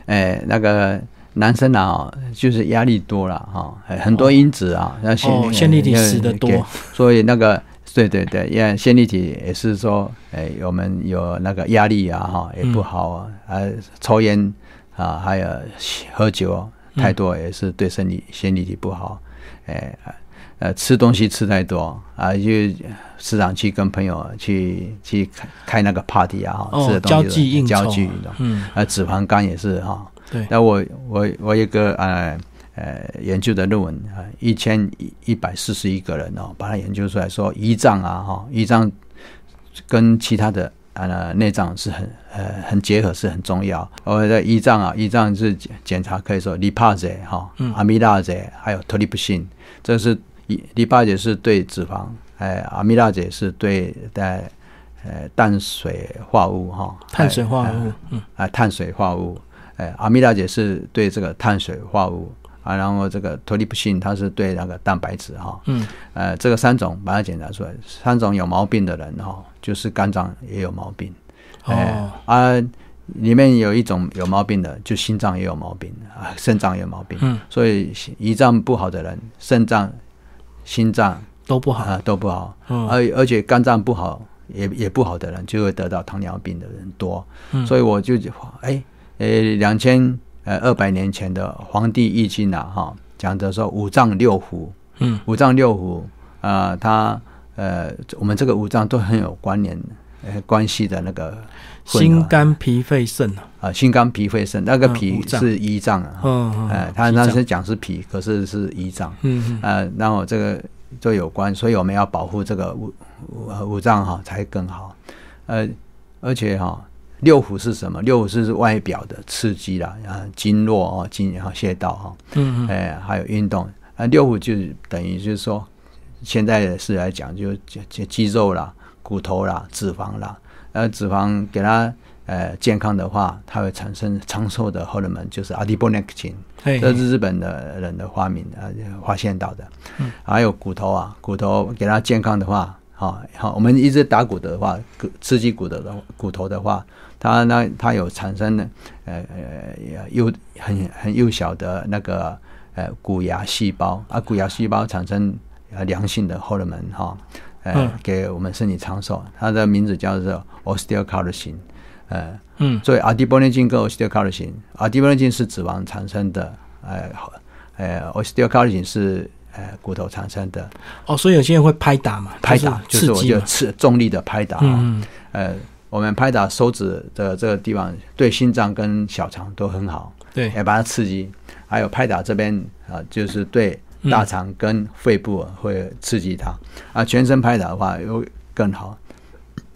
S2: 哎，那个男生啊，就是压力多了哈、哎很多因子啊，那线
S1: 哦，线粒体死的多，
S2: 所以那个对对对，因为线粒体也是说，哎，我们有那个压力啊哈，也不好啊，啊，抽烟啊，还有喝酒太多也是对身体线粒体不好，哎。呃，吃东西吃太多啊，就时常去跟朋友去去开开那个 party 啊，哈
S1: 哦
S2: 吃的东西
S1: 交际应酬
S2: 交际的，
S1: 嗯，
S2: 啊，脂肪肝也是哈。
S1: 对，
S2: 那我我我有一个呃呃研究的论文啊，一千一百四十一个人哦，把它研究出来说，胰脏啊哈，胰脏跟其他的呃内脏是很呃很结合，是很重要。我们的胰脏啊，胰脏是检检查可以说 lipase 哈、阿米拉姐还有托利布辛，这是胰 lipase 是对脂肪，哎，阿米拉姐是对呃呃淡水化物哈，
S1: 碳水化物，嗯，
S2: 啊，碳水化物，哎，阿米拉姐是对这个碳水化物啊，然后这个托利布辛它是对那个蛋白质哈，
S1: 嗯，
S2: 呃，这个三种把它检查出来，三种有毛病的人哈，就是肝脏也有毛病，哎
S1: 哦，
S2: 啊，里面有一种有毛病的，就心脏也有毛病啊，肾脏也有毛病，
S1: 嗯，
S2: 所以胰脏不好的人，肾脏、心脏
S1: 都不好，
S2: 啊都不好，
S1: 嗯。
S2: 而而且肝脏不好也也不好的人，就会得到糖尿病的人多，
S1: 嗯。
S2: 所以我就哎诶两千呃二百年前的《黄帝易经》啊哈，讲的说五脏六腑，
S1: 嗯，
S2: 五脏六腑啊、呃它呃我们这个五脏都很有关联呃关系的那个
S1: 心肝脾肺肾啊，
S2: 啊、心肝脾肺肾，那个
S1: 嗯
S2: 脾是胰脏啊，
S1: 嗯嗯，
S2: 呃，他
S1: 脾脏
S2: 那是讲是脾，可是是胰脏。
S1: 嗯嗯
S2: 呃，然后这个就有关，所以我们要保护这个五五脏哈才更好。呃，而且哈、六腑是什么？六腑是外表的刺激啦，啊，经络哦，经然后穴道哈，
S1: 嗯嗯
S2: 哎、还有运动。啊，六腑就等于就是说，现在的事来讲，就就就肌肉啦、骨头啦、脂肪啦。呃，脂肪给它呃健康的话，它会产生长寿的荷尔蒙，就是 adiponectin。
S1: 嘿
S2: 这是日本的人的发明呃发现到的。
S1: 嗯
S2: 还有骨头啊，骨头给它健康的话，好、好，我们一直打骨的话，骨刺激骨头的骨头的话，它呢它有产生的呃呃幼很很幼小的那个呃骨牙细胞啊，骨牙细胞产生呃良性的荷尔蒙哈。呃
S1: 嗯，
S2: 给我们身体长寿，它的名字叫做 osteocalcin，呃，
S1: 嗯。
S2: 所以阿迪波内金跟 osteocalcin，阿迪波内金是脂肪产生的，呃，呃，osteocalcin 是呃骨头产生的，
S1: 哦，所以有些人会拍打嘛，
S2: 拍打就是我就
S1: 刺激嘛，
S2: 刺重力的拍打
S1: 嗯。
S2: 呃，我们拍打手指的这个地方对心脏跟小肠都很好，
S1: 对，
S2: 也把它刺激，还有拍打这边啊、就是对大肠跟肺部会刺激它，啊，全身拍打的话又更好。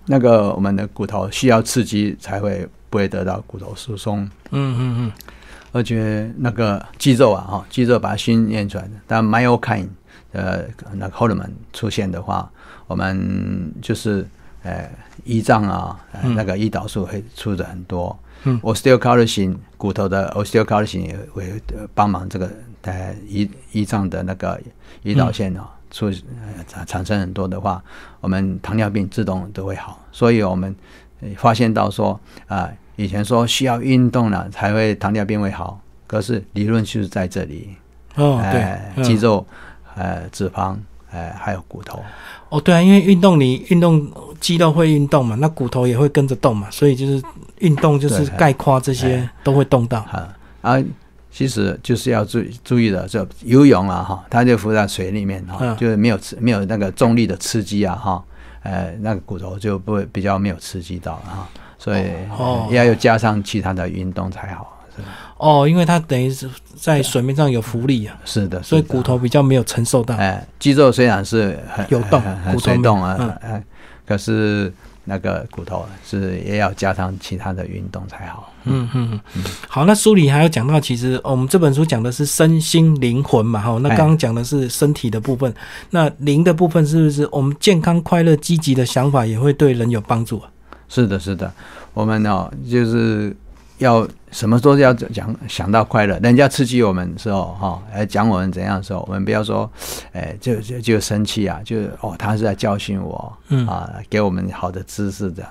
S2: 那个我们的骨头需要刺激才会不会得到骨头疏松，
S1: 嗯嗯嗯，
S2: 而且那个肌肉啊，哈，肌肉把它训练出来的，但 myokine 呃那个荷尔蒙出现的话，我们就是呃胰脏啊，呃
S1: 嗯
S2: 那个胰岛素会出的很多。
S1: 嗯
S2: ，osteocalcin 骨头的 osteocalcin 也会呃帮忙这个呃胰胰脏的那个胰岛腺啊、出呃产产生很多的话，我们糖尿病自动都会好。所以我们呃发现到说啊、以前说需要运动了才会糖尿病会好，可是理论就是在这里，
S1: 哦
S2: 呃
S1: 对，嗯
S2: 肌肉、呃脂肪、呃还有骨头，
S1: 哦对啊，因为运动你运动肌肉会运动嘛，那骨头也会跟着动嘛，所以就是运动就是概括这些
S2: 哎。
S1: 都会动到，
S2: 啊啊，其实就是要注注意的，就游泳啊哈，它就浮在水里面哈，
S1: 嗯。
S2: 就是没有刺没有那个重力的刺激啊哈，呃，那个骨头就不会比较没有刺激到啊，所以要有加上其他的运动才好。是
S1: 哦，因为它等于是在水面上有浮力啊，
S2: 是的，
S1: 所以骨头比较没有承受到，
S2: 哎，肌肉虽然是很
S1: 有动骨头没
S2: 动啊，
S1: 嗯。
S2: 哎，可是那个骨头是也要加上其他的运动才好。
S1: 嗯嗯。嗯，好，那书里还有讲到，其实、哦我们这本书讲的是身心灵魂嘛，哈，那
S2: 哎。
S1: 刚刚讲的是身体的部分，那灵的部分是不是我们健康、快乐、积极的想法也会对人有帮助啊？
S2: 是的，是的，我们哦，就是要什么都要讲想到快乐，人家刺激我们的时候，哈、来讲我们怎样的时候，我们不要说，哎，就就就生气啊，就是哦，他是在教训我，
S1: 嗯
S2: 啊，给我们好的知识的，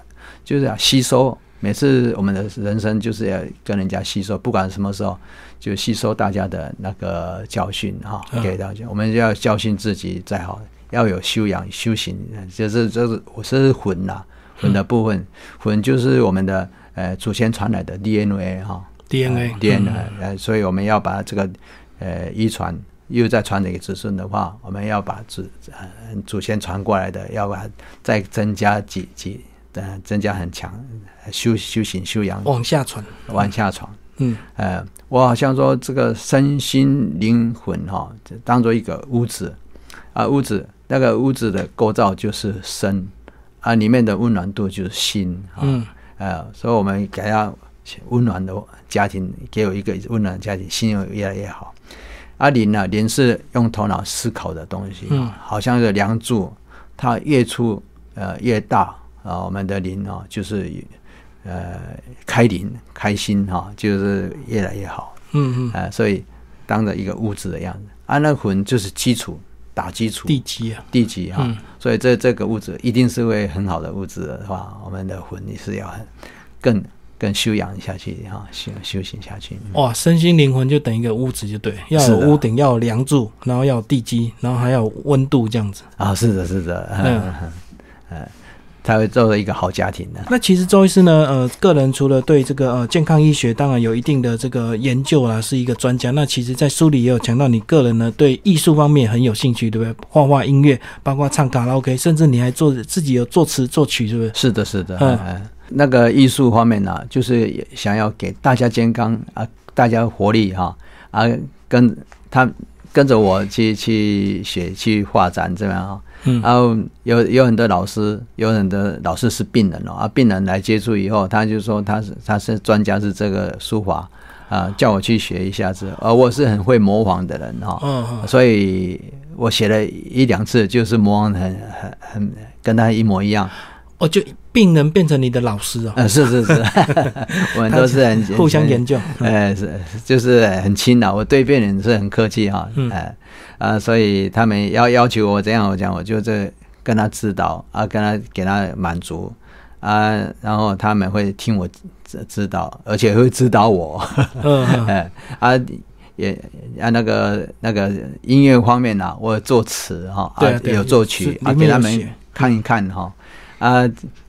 S2: 就是要吸收。每次我们的人生就是要跟人家吸收，不管什么时候，就吸收大家的那个教训哈、
S1: 嗯
S2: 给大家。我们就要教训自己再好，要有修养修行，就是这是我是魂呐、魂的部分，魂就是我们的呃祖先传来的 DNA 哈、
S1: DNA
S2: 呃 DNA，、
S1: 嗯。
S2: 呃，所以我们要把这个呃遗传又再传给子孙的话，我们要把祖呃祖先传过来的，要把它再增加几几呃增加很强呃修修行修养
S1: 往下传，
S2: 往下传。
S1: 嗯。
S2: 呃，我好像说这个身心灵魂哈、就当做一个屋子啊，屋子那个屋子的构造就是身啊，里面的温暖度就是心啊，
S1: 嗯
S2: 呃，所以我们给他温暖的家庭，给我一个温暖的家庭，心会越来越好。阿，灵呢，灵是用头脑思考的东西，
S1: 嗯
S2: 好像是梁柱，它越粗呃越大啊，我们的灵哦，就是呃开灵开心哈、就是越来越好。
S1: 嗯嗯，
S2: 呃，所以当着一个物质的样子，安乐魂就是基础，打基础，
S1: 地基啊，
S2: 地基哈、
S1: 嗯。
S2: 所以这这个物质一定是会很好的物质的话，我们的魂也是要很更更修养下去哈，修修行下去。
S1: 哇，身心灵魂就等于一个屋子就对，要有屋顶，要有梁柱，然后要有地基，然后还要有温度这样子。
S2: 啊，是的，是的，
S1: 嗯。
S2: 嗯嗯，才会做一个好家庭的。
S1: 那其实周医师呢，呃，个人除了对这个呃健康医学当然有一定的这个研究啦，是一个专家。那其实，在书里也有强调，你个人呢对艺术方面很有兴趣，对不对？画画、音乐，包括唱卡拉 OK，甚至你还做自己有作词作曲，是不是？
S2: 是的，是的，
S1: 嗯
S2: 嗯，那个艺术方面呢、就是也想要给大家健康啊，大家活力哈啊，跟他跟着我去去学去画展这样啊。
S1: 嗯
S2: 然后有有很多老师，有很多老师是病人哦，啊，病人来接触以后，他就说他是他是专家是这个书法啊，叫我去学一下子，而我是很会模仿的人哈、
S1: 嗯嗯
S2: 所以我写了一两次，就是模仿得很很很跟他一模一样。
S1: 哦，就病人变成你的老师哦，
S2: 嗯，是是是，<laughs> 我们都是很
S1: 互相研究。
S2: 呃，是就是很亲的，我对病人是很客气哈，
S1: 嗯。
S2: 呃啊，所以他们要要求我这样，我讲我就这跟他指导啊，跟他给他满足啊，然后他们会听我指指导，而且会指导我，
S1: 嗯嗯。
S2: 哎 <laughs> 啊也啊那个那个音乐方面呢、我有作词哈，
S1: 啊
S2: 有作曲啊，给他们看一看哈啊，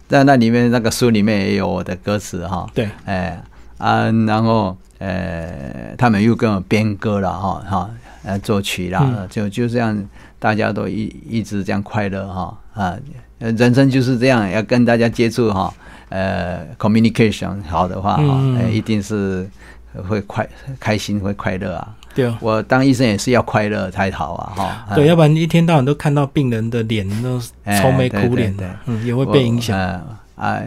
S2: 在那里面那个书里面也有我的歌词哈，
S1: 对，
S2: 哎啊，然后呃，他们又跟我编歌了哈哈，呃，作曲啦，
S1: 嗯。
S2: 就就这样，大家都一一直这样快乐哈啊，呃人生就是这样，要跟大家接触哈，呃，communication 好的话哈，
S1: 嗯。
S2: 呃一定是会快开心会快乐啊。我当医生也是要快乐才好啊哈。
S1: 对，
S2: 嗯
S1: 要不然一天到晚都看到病人的脸都愁眉苦脸的，嗯，也会被影响。
S2: 呃啊，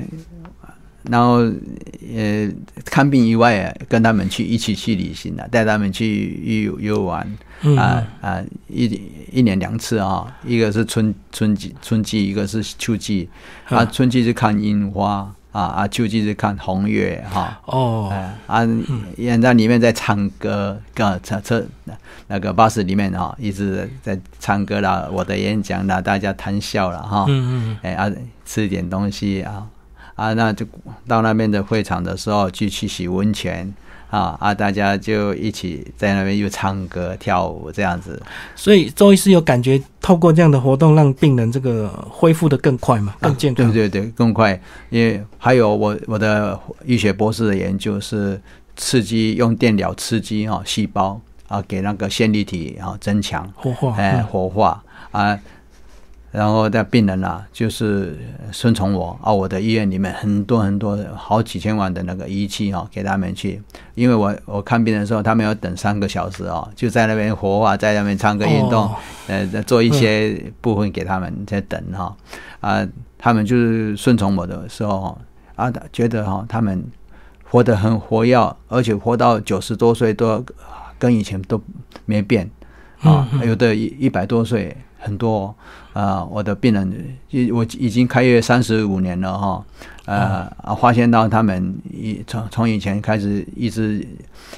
S2: 然后呃，看病以外，跟他们去一起去旅行啊，带他们去游游玩
S1: 嗯
S2: 啊啊，一一年两次啊，一个是春春季春季，一个是秋季啊，
S1: 啊。
S2: 春季是看樱花啊啊，就近是看红月哈。
S1: 哦，
S2: 哎啊，演在里面在唱歌，个车车那个巴士里面哈，一直在唱歌啦，我的演讲啦，大家谈笑了哈。
S1: 嗯嗯
S2: 哎啊，吃一点东西啊啊，那就到那边的会场的时候，就去洗温泉啊啊，大家就一起在那边又唱歌跳舞这样子。
S1: 所以周医师有感觉，透过这样的活动，让病人这个恢复的更快嘛，更健康。
S2: 啊对对对，更快。因为还有我我的医学博士的研究是刺激用电疗刺激哈、细胞啊，给那个线粒体啊增强，
S1: 活化，
S2: 哎、
S1: 嗯
S2: 活化啊。然后的病人啊，就是顺从我啊，我的医院里面很多很多好几千万的那个仪器哈、给他们去，因为我我看病人的时候，他们要等三个小时哦，就在那边活化，在那边唱歌运动，
S1: 哦。
S2: 呃，做一些部分给他们在等哈、啊，他们就是顺从我的时候啊，觉得哈、他们活得很活跃，而且活到九十多岁都跟以前都没变啊，有的一一百多岁很多啊，我的病人已我已经开业三十五年了哈、呃，啊发现到他们一从从以前开始一直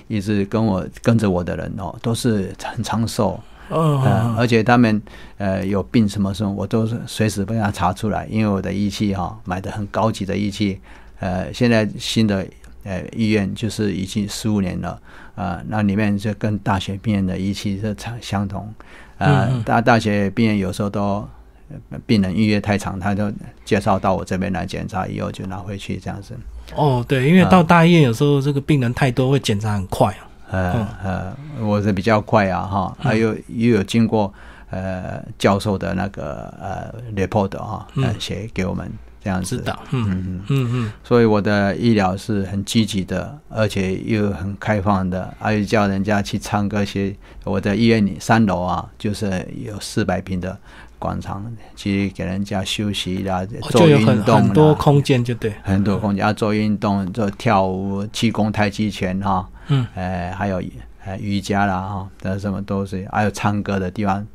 S2: 一直跟我跟着我的人哦，都是很长寿。
S1: 嗯
S2: 而且他们呃有病什么时候，我都是随时被他查出来，因为我的仪器哈、买的很高级的仪器，呃，现在新的呃医院就是已经十五年了，啊、那里面就跟大学病院的仪器是相相同，呃
S1: 嗯嗯，
S2: 大大学病院有时候都呃病人预约太长，他就介绍到我这边来检查，以后就拿回去这样子。
S1: 哦，对，因为到大医院有时候这个病人太多，会检查很快啊。
S2: 呃呃，我是比较快啊哈，还有又有经过呃教授的那个呃 report 哈，呃
S1: 嗯
S2: 写给我们这样子。
S1: 知道，嗯
S2: 嗯，
S1: 嗯嗯，
S2: 所以我的医疗是很积极的，而且又很开放的，还有叫人家去唱歌些。我的医院里三楼啊，就是有四百平的广场去给人家休息啦，
S1: 哦
S2: 做运动
S1: 很多，空间，就对。
S2: 很多空间，要做运动，做跳舞、气功、太极拳哈，
S1: 嗯，
S2: 呃，还有呃瑜伽啦哈，这什么都是，还有唱歌的地方，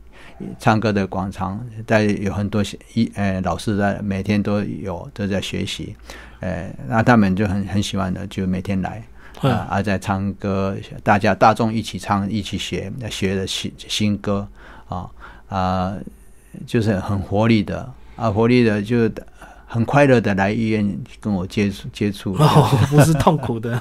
S2: 唱歌的广场，在有很多一呃老师在每天都有都在学习，呃，那他们就很很喜欢的，就每天来。啊，在唱歌，大家大众一起唱，一起学，学的新新歌啊啊，就是很活力的啊，活力的就很快乐的来医院跟我接触接触。
S1: 哦，不是痛苦的。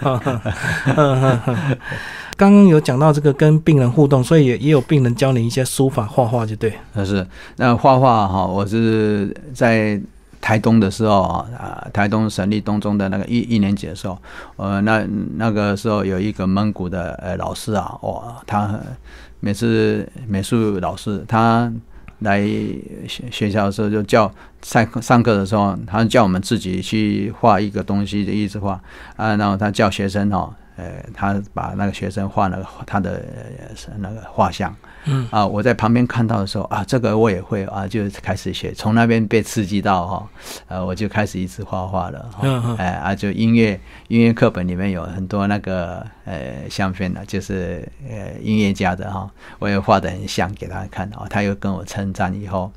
S1: 刚刚有讲到这个跟病人互动，所以也也有病人教你一些书法、画画，就对。
S2: 那是那画画哈，我是在台东的时候啊，啊台东省立东中的那个一一年级的时候，呃，那那个时候有一个蒙古的呃老师啊，哇，他每次美术老师他来学学校的时候就叫上上课的时候，他叫我们自己去画一个东西的意思画啊，然后他叫学生哦。呃，他把那个学生画了他的那个画像，
S1: 嗯。
S2: 啊，我在旁边看到的时候啊，这个我也会啊，就开始学，从那边被刺激到哈，呃，我就开始一直画画了哈，
S1: 嗯嗯。
S2: 哎啊，就音乐音乐课本里面有很多那个呃相片呢，就是呃音乐家的哈，我也画的很像给他看啊，他又跟我称赞以后，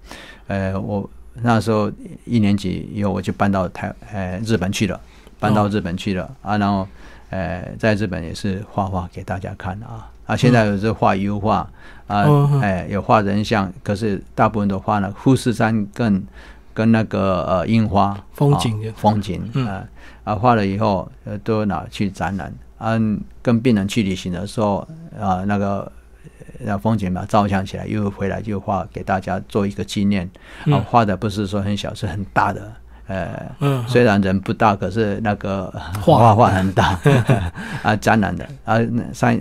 S2: 呃，我那时候一年级以后我就搬到台呃日本去了，搬到日本去了、啊，然后。呃，在日本也是画画给大家看啊啊！现在有是画油画啊，
S1: 嗯
S2: 哎、有画人像，可是大部分都画了富士山跟跟那个呃樱花
S1: 风景
S2: 啊风景
S1: 嗯。
S2: 啊啊，画了以后呃都拿去展览。啊，跟病人去旅行的时候啊，那个那风景嘛照相起来，又回来就画给大家做一个纪念。啊
S1: 嗯，
S2: 画的不是说很小，是很大的。呃，
S1: 嗯
S2: 虽然人不大，可是那个
S1: 画。
S2: 画画很大 <laughs> <laughs> 啊，展览的。啊，那上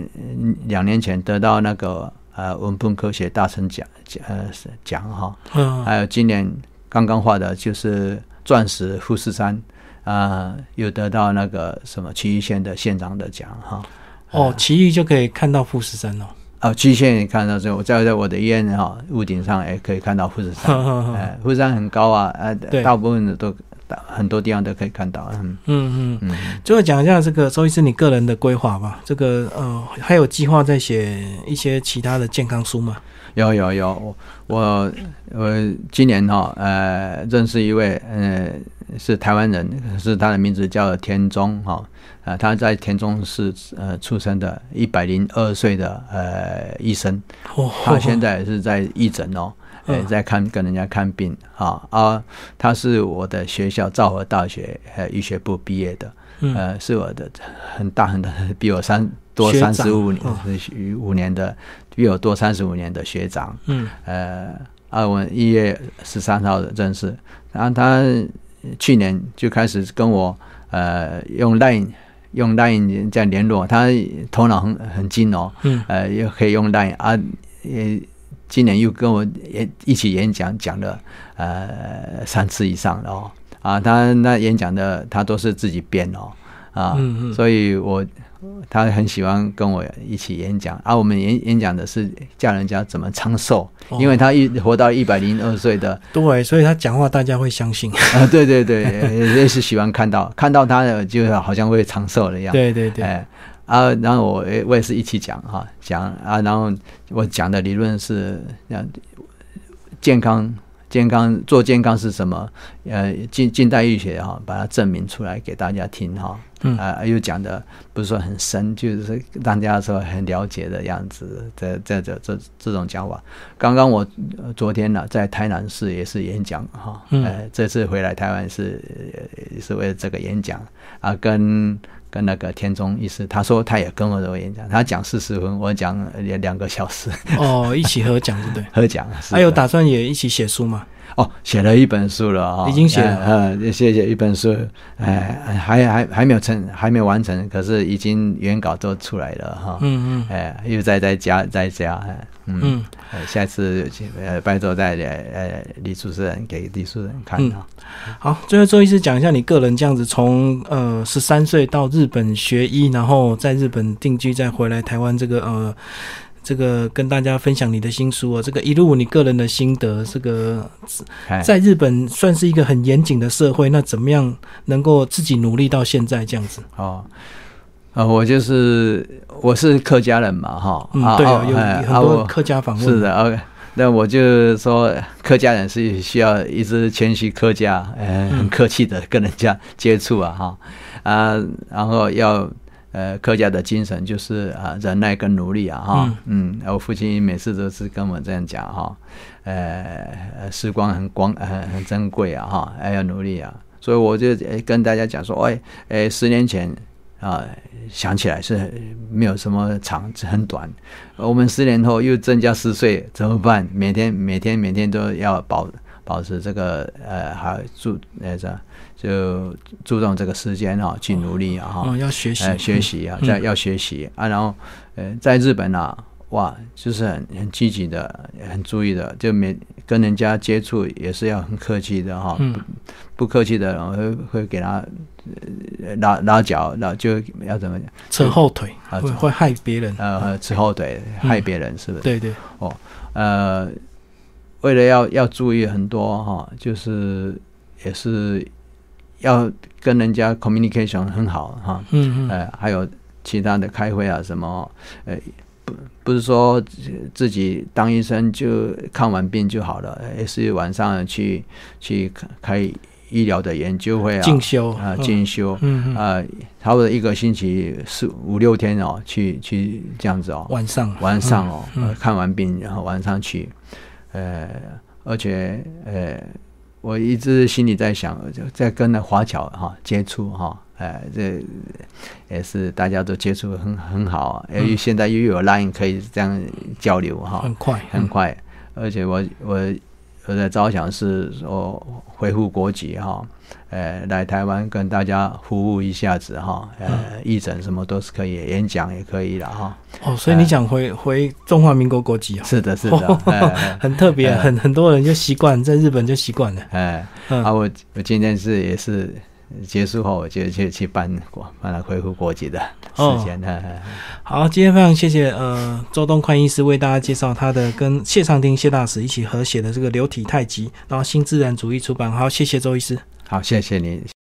S2: 两年前得到那个呃文本科学大臣奖奖呃是奖哈，
S1: 嗯。
S2: 还有今年刚刚画的就是钻石富士山啊，又得到那个什么奇玉县的县长的奖哈。
S1: 哦，奇玉就可以看到富士山哦。
S2: 哦，区域县也看到这，我在在我的医院哈屋顶上也可以看到富士山，<laughs> 哎，富士山很高啊，呃，大部分的都很多地方都可以看到，嗯
S1: 嗯嗯，
S2: 嗯。
S1: 最后讲一下这个周医师你个人的规划吧。这个呃，还有计划在写一些其他的健康书吗？
S2: 有有有，我我我今年哈呃认识一位呃是台湾人，是他的名字叫田中哈啊、他在田中市呃出生的，一百零二岁的呃医生，
S1: 哦，
S2: 他现在也是在义诊哦，呃
S1: 嗯
S2: 在看跟人家看病啊啊，他是我的学校昭和大学呃医学部毕业的，
S1: 嗯
S2: 呃是我的很大很大比我三多三十五年
S1: 嗯
S2: 五年的比我多三十五年的学长。
S1: 嗯
S2: 呃，啊，我一月十三号认识，然后他去年就开始跟我呃用 Line 用 Line 在联络，他头脑很很精哦，
S1: 嗯。
S2: 呃，又可以用 Line 啊，也今年又跟我也一起演讲，讲了呃三次以上了哦，啊，他那演讲的他都是自己编哦，啊，
S1: 嗯嗯。
S2: 所以我他很喜欢跟我一起演讲，啊，我们演演讲的是教人家怎么长寿，
S1: 哦
S2: 因为他一活到一百零二岁的，
S1: 对，所以他讲话大家会相信。<laughs>
S2: 啊，对对对，也是喜欢看到看到他的，就好像会长寿的样子。
S1: 对对对，
S2: 哎啊，然后我也我也是一起讲哈，讲啊，然后我讲的理论是讲健康。健康做健康是什么？呃，近近代医学哈，把它证明出来给大家听哈。
S1: 嗯
S2: 啊，又讲的不是说很深，就是让大家说很了解的样子。这这这这这种讲法。刚刚我呃昨天呢、在台南市也是演讲哈，
S1: 嗯
S2: 呃，这次回来台湾是呃是为了这个演讲啊，跟跟那个天中医师，他说他也跟我的演讲，他讲四十分，我讲两两个小时，
S1: 哦，一起合讲对不对？<laughs>
S2: 合讲。是
S1: 还有打算也一起写书吗？
S2: 哦，写了一本书了啊、
S1: 已经写了
S2: 呃，呃写写一本书，哎、还还还没有成，还没有完成，可是已经原稿都出来了哈。
S1: 嗯嗯
S2: 哎，又在在加在加，哎嗯，
S1: 嗯，
S2: 呃下次呃拜托再呃李主持人给李主持人看
S1: 嗯
S2: 哈。
S1: 好，最后周医师讲一下你个人这样子从呃十三岁到日本学医，然后在日本定居，再回来台湾这个呃这个跟大家分享你的新书哦，这个一路你个人的心得，这个
S2: 哎
S1: 在日本算是一个很严谨的社会，那怎么样能够自己努力到现在这样子？
S2: 哦，啊，我就是我是客家人嘛，哈，
S1: 嗯，对啊，有
S2: 哎
S1: 很多客家访问，
S2: 是的，OK。那我就说，客家人是需要一直谦虚客家，呃，
S1: 嗯
S2: 很客气的跟人家接触啊，哈啊，然后要呃客家的精神就是啊忍耐跟努力啊，哈，嗯，我父亲每次都是跟我这样讲哈，呃，时光很光很很珍贵啊，哈，还要努力啊，所以我就呃跟大家讲说，哎，哎，十年前。啊，想起来是没有什么长，很短。我们十年后又增加十岁，怎么办？每天每天每天都要保保持这个呃，还注呃这就注重这个时间哈、去努力啊哈、
S1: 哦，要学习，
S2: 呃，学习啊，
S1: 嗯。
S2: 在要学习。啊，然后呃，在日本啊，哇，就是很很积极的，很注意的，就每跟人家接触也是要很客气的哈、
S1: 嗯。
S2: 不不客气的，然后会会给他呃拉拉脚，然后就要怎么讲？
S1: 扯后腿
S2: 啊
S1: 会会害别人，
S2: 呃，扯后腿害别人是不是？
S1: 对对，哦
S2: 呃，为了要要注意很多哈，就是也是要跟人家 communication 很好哈，
S1: 嗯嗯，
S2: 呃，还有其他的开会啊什么，呃，不不是说自己当医生就看完病就好了，也是晚上去去开医疗的研究会啊，
S1: 进修
S2: 啊
S1: 嗯。
S2: 进修，啊，差不多一个星期四五六天哦，去去这样子哦，
S1: 晚上
S2: 晚上哦，看完病然后晚上去，呃，而且呃，我一直心里在想，就在跟那华侨哈接触哈，哎，这也是大家都接触很很好，因为现在又有 Line 可以这样交流哈，
S1: 很快
S2: 很快，而且我我我在着想是说恢复国籍哈，呃，来台湾跟大家服务一下子哈，呃，义诊什么都是可以，演讲也可以了哈。
S1: 哦，所以你讲回回中华民国国籍哦，
S2: 是的，是的，<laughs> 哎
S1: 很特别，
S2: 哎。
S1: 很很多人就习惯在日本就习惯了，
S2: 哎，
S1: 嗯。
S2: 啊，我我今天是也是结束后，我就去去办国办了恢复国籍的时间，哎哎。
S1: 好，今天非常谢谢呃周东宽医师为大家介绍他的跟谢长廷谢大使一起合写的这个流体太极，然后新自然主义出版，好，谢谢周医师。
S2: 好，谢谢您。